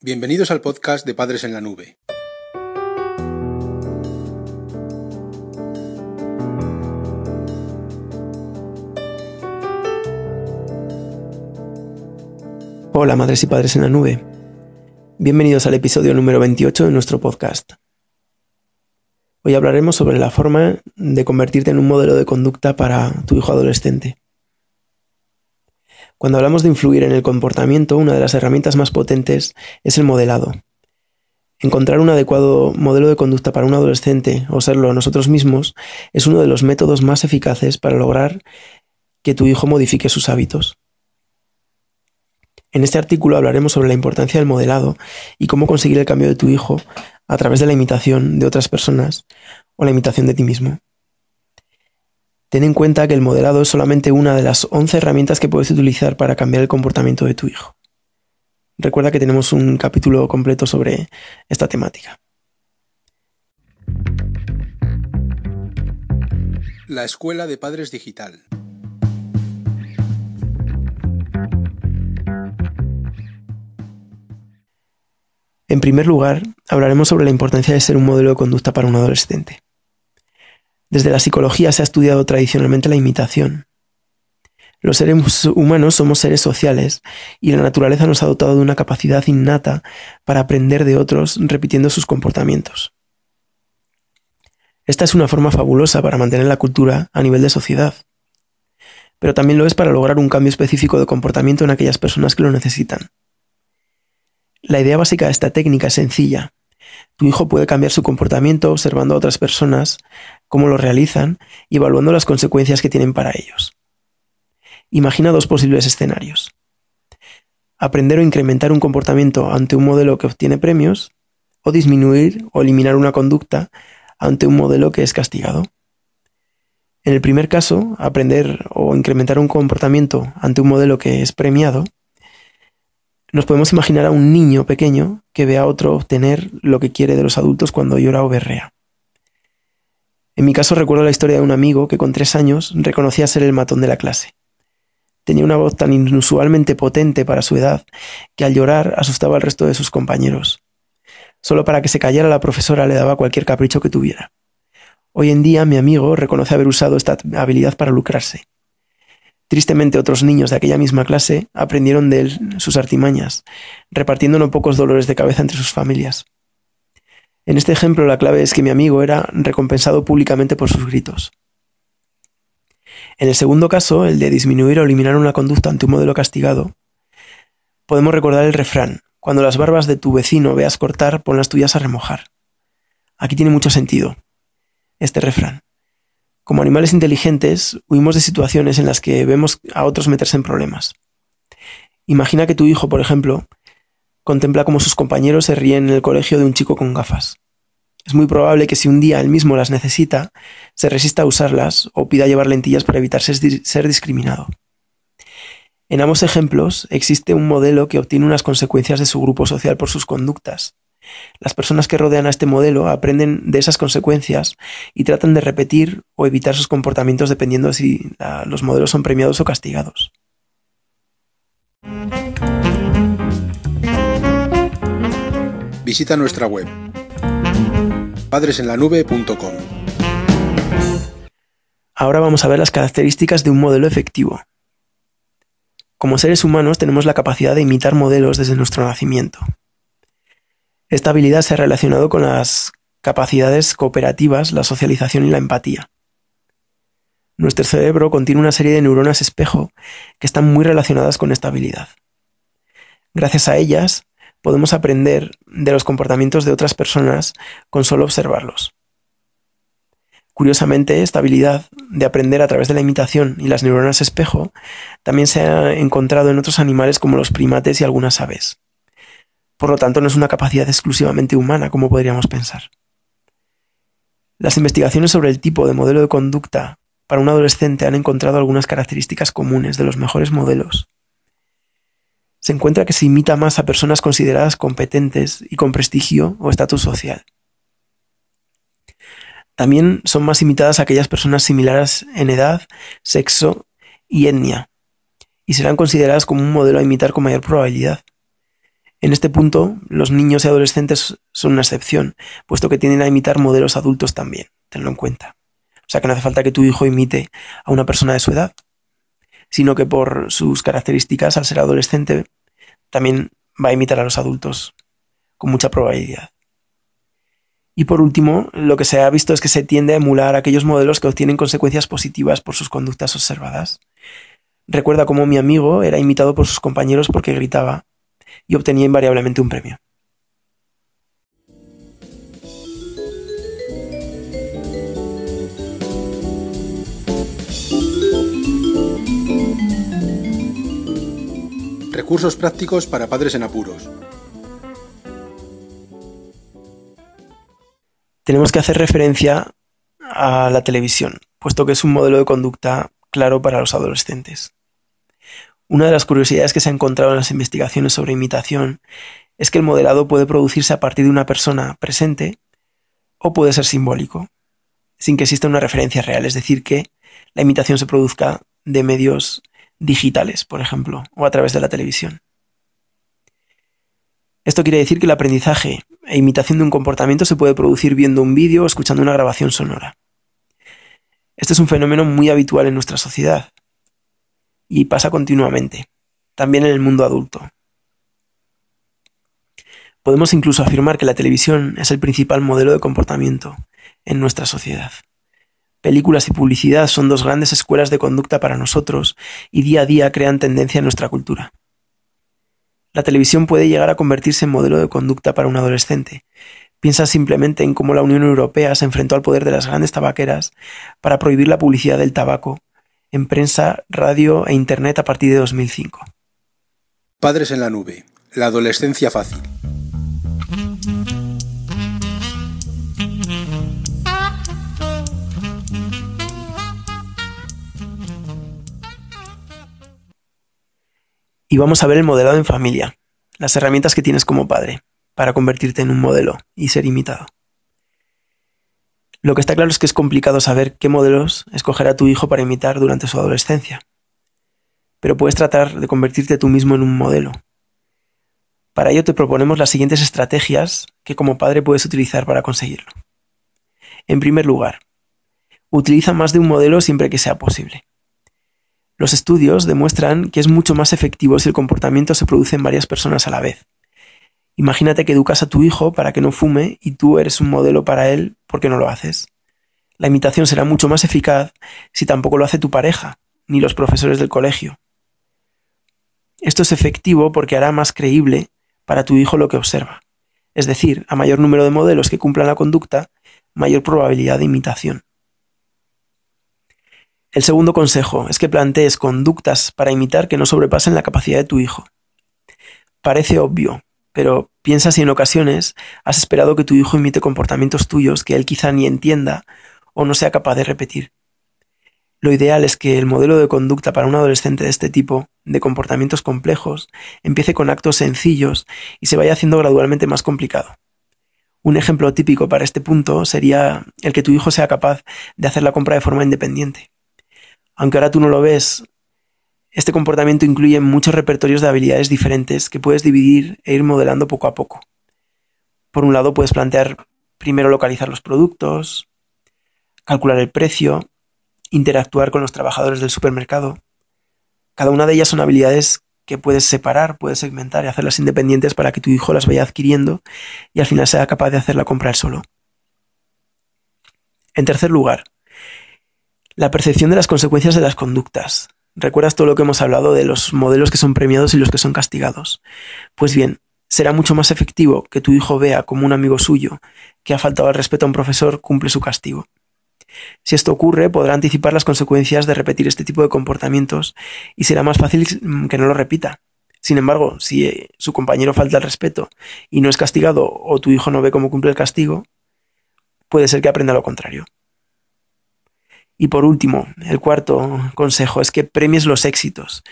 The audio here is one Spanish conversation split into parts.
Bienvenidos al podcast de Padres en la Nube. Hola madres y padres en la nube. Bienvenidos al episodio número 28 de nuestro podcast. Hoy hablaremos sobre la forma de convertirte en un modelo de conducta para tu hijo adolescente. Cuando hablamos de influir en el comportamiento, una de las herramientas más potentes es el modelado. Encontrar un adecuado modelo de conducta para un adolescente o serlo nosotros mismos es uno de los métodos más eficaces para lograr que tu hijo modifique sus hábitos. En este artículo hablaremos sobre la importancia del modelado y cómo conseguir el cambio de tu hijo a través de la imitación de otras personas o la imitación de ti mismo. Ten en cuenta que el modelado es solamente una de las 11 herramientas que puedes utilizar para cambiar el comportamiento de tu hijo. Recuerda que tenemos un capítulo completo sobre esta temática. La Escuela de Padres Digital. En primer lugar, hablaremos sobre la importancia de ser un modelo de conducta para un adolescente. Desde la psicología se ha estudiado tradicionalmente la imitación. Los seres humanos somos seres sociales y la naturaleza nos ha dotado de una capacidad innata para aprender de otros repitiendo sus comportamientos. Esta es una forma fabulosa para mantener la cultura a nivel de sociedad, pero también lo es para lograr un cambio específico de comportamiento en aquellas personas que lo necesitan. La idea básica de esta técnica es sencilla. Tu hijo puede cambiar su comportamiento observando a otras personas, cómo lo realizan y evaluando las consecuencias que tienen para ellos. Imagina dos posibles escenarios. Aprender o incrementar un comportamiento ante un modelo que obtiene premios o disminuir o eliminar una conducta ante un modelo que es castigado. En el primer caso, aprender o incrementar un comportamiento ante un modelo que es premiado, nos podemos imaginar a un niño pequeño que ve a otro obtener lo que quiere de los adultos cuando llora o berrea. En mi caso recuerdo la historia de un amigo que con tres años reconocía ser el matón de la clase. Tenía una voz tan inusualmente potente para su edad que al llorar asustaba al resto de sus compañeros. Solo para que se callara la profesora le daba cualquier capricho que tuviera. Hoy en día mi amigo reconoce haber usado esta habilidad para lucrarse. Tristemente otros niños de aquella misma clase aprendieron de él sus artimañas, repartiendo no pocos dolores de cabeza entre sus familias. En este ejemplo la clave es que mi amigo era recompensado públicamente por sus gritos. En el segundo caso, el de disminuir o eliminar una conducta ante un modelo castigado, podemos recordar el refrán, cuando las barbas de tu vecino veas cortar, pon las tuyas a remojar. Aquí tiene mucho sentido este refrán. Como animales inteligentes, huimos de situaciones en las que vemos a otros meterse en problemas. Imagina que tu hijo, por ejemplo, contempla cómo sus compañeros se ríen en el colegio de un chico con gafas. Es muy probable que si un día él mismo las necesita, se resista a usarlas o pida llevar lentillas para evitar ser discriminado. En ambos ejemplos existe un modelo que obtiene unas consecuencias de su grupo social por sus conductas. Las personas que rodean a este modelo aprenden de esas consecuencias y tratan de repetir o evitar sus comportamientos dependiendo de si los modelos son premiados o castigados. Visita nuestra web padresenlanube.com. Ahora vamos a ver las características de un modelo efectivo. Como seres humanos tenemos la capacidad de imitar modelos desde nuestro nacimiento. Esta habilidad se ha relacionado con las capacidades cooperativas, la socialización y la empatía. Nuestro cerebro contiene una serie de neuronas espejo que están muy relacionadas con esta habilidad. Gracias a ellas, podemos aprender de los comportamientos de otras personas con solo observarlos. Curiosamente, esta habilidad de aprender a través de la imitación y las neuronas espejo también se ha encontrado en otros animales como los primates y algunas aves. Por lo tanto, no es una capacidad exclusivamente humana como podríamos pensar. Las investigaciones sobre el tipo de modelo de conducta para un adolescente han encontrado algunas características comunes de los mejores modelos se encuentra que se imita más a personas consideradas competentes y con prestigio o estatus social. También son más imitadas aquellas personas similares en edad, sexo y etnia, y serán consideradas como un modelo a imitar con mayor probabilidad. En este punto, los niños y adolescentes son una excepción, puesto que tienden a imitar modelos adultos también, tenlo en cuenta. O sea que no hace falta que tu hijo imite a una persona de su edad, sino que por sus características, al ser adolescente, también va a imitar a los adultos con mucha probabilidad. Y por último, lo que se ha visto es que se tiende a emular aquellos modelos que obtienen consecuencias positivas por sus conductas observadas. Recuerda cómo mi amigo era imitado por sus compañeros porque gritaba y obtenía invariablemente un premio. Recursos prácticos para padres en apuros. Tenemos que hacer referencia a la televisión, puesto que es un modelo de conducta claro para los adolescentes. Una de las curiosidades que se ha encontrado en las investigaciones sobre imitación es que el modelado puede producirse a partir de una persona presente o puede ser simbólico, sin que exista una referencia real, es decir, que la imitación se produzca de medios digitales, por ejemplo, o a través de la televisión. Esto quiere decir que el aprendizaje e imitación de un comportamiento se puede producir viendo un vídeo o escuchando una grabación sonora. Este es un fenómeno muy habitual en nuestra sociedad y pasa continuamente, también en el mundo adulto. Podemos incluso afirmar que la televisión es el principal modelo de comportamiento en nuestra sociedad. Películas y publicidad son dos grandes escuelas de conducta para nosotros y día a día crean tendencia en nuestra cultura. La televisión puede llegar a convertirse en modelo de conducta para un adolescente. Piensa simplemente en cómo la Unión Europea se enfrentó al poder de las grandes tabaqueras para prohibir la publicidad del tabaco en prensa, radio e Internet a partir de 2005. Padres en la nube. La adolescencia fácil. Y vamos a ver el modelado en familia, las herramientas que tienes como padre para convertirte en un modelo y ser imitado. Lo que está claro es que es complicado saber qué modelos escoger a tu hijo para imitar durante su adolescencia. Pero puedes tratar de convertirte tú mismo en un modelo. Para ello te proponemos las siguientes estrategias que como padre puedes utilizar para conseguirlo. En primer lugar, utiliza más de un modelo siempre que sea posible. Los estudios demuestran que es mucho más efectivo si el comportamiento se produce en varias personas a la vez. Imagínate que educas a tu hijo para que no fume y tú eres un modelo para él porque no lo haces. La imitación será mucho más eficaz si tampoco lo hace tu pareja, ni los profesores del colegio. Esto es efectivo porque hará más creíble para tu hijo lo que observa. Es decir, a mayor número de modelos que cumplan la conducta, mayor probabilidad de imitación. El segundo consejo es que plantees conductas para imitar que no sobrepasen la capacidad de tu hijo. Parece obvio, pero piensa si en ocasiones has esperado que tu hijo imite comportamientos tuyos que él quizá ni entienda o no sea capaz de repetir. Lo ideal es que el modelo de conducta para un adolescente de este tipo, de comportamientos complejos, empiece con actos sencillos y se vaya haciendo gradualmente más complicado. Un ejemplo típico para este punto sería el que tu hijo sea capaz de hacer la compra de forma independiente aunque ahora tú no lo ves, este comportamiento incluye muchos repertorios de habilidades diferentes que puedes dividir e ir modelando poco a poco. Por un lado, puedes plantear primero localizar los productos, calcular el precio, interactuar con los trabajadores del supermercado. Cada una de ellas son habilidades que puedes separar, puedes segmentar y hacerlas independientes para que tu hijo las vaya adquiriendo y al final sea capaz de hacer la compra él solo. En tercer lugar, la percepción de las consecuencias de las conductas. ¿Recuerdas todo lo que hemos hablado de los modelos que son premiados y los que son castigados? Pues bien, será mucho más efectivo que tu hijo vea como un amigo suyo que ha faltado al respeto a un profesor cumple su castigo. Si esto ocurre, podrá anticipar las consecuencias de repetir este tipo de comportamientos y será más fácil que no lo repita. Sin embargo, si eh, su compañero falta al respeto y no es castigado o tu hijo no ve cómo cumple el castigo, puede ser que aprenda lo contrario. Y por último, el cuarto consejo es que premies los éxitos.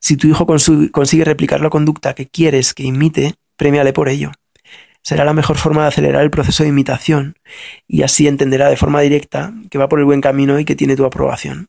Si tu hijo consigue replicar la conducta que quieres que imite, premiale por ello. Será la mejor forma de acelerar el proceso de imitación y así entenderá de forma directa que va por el buen camino y que tiene tu aprobación.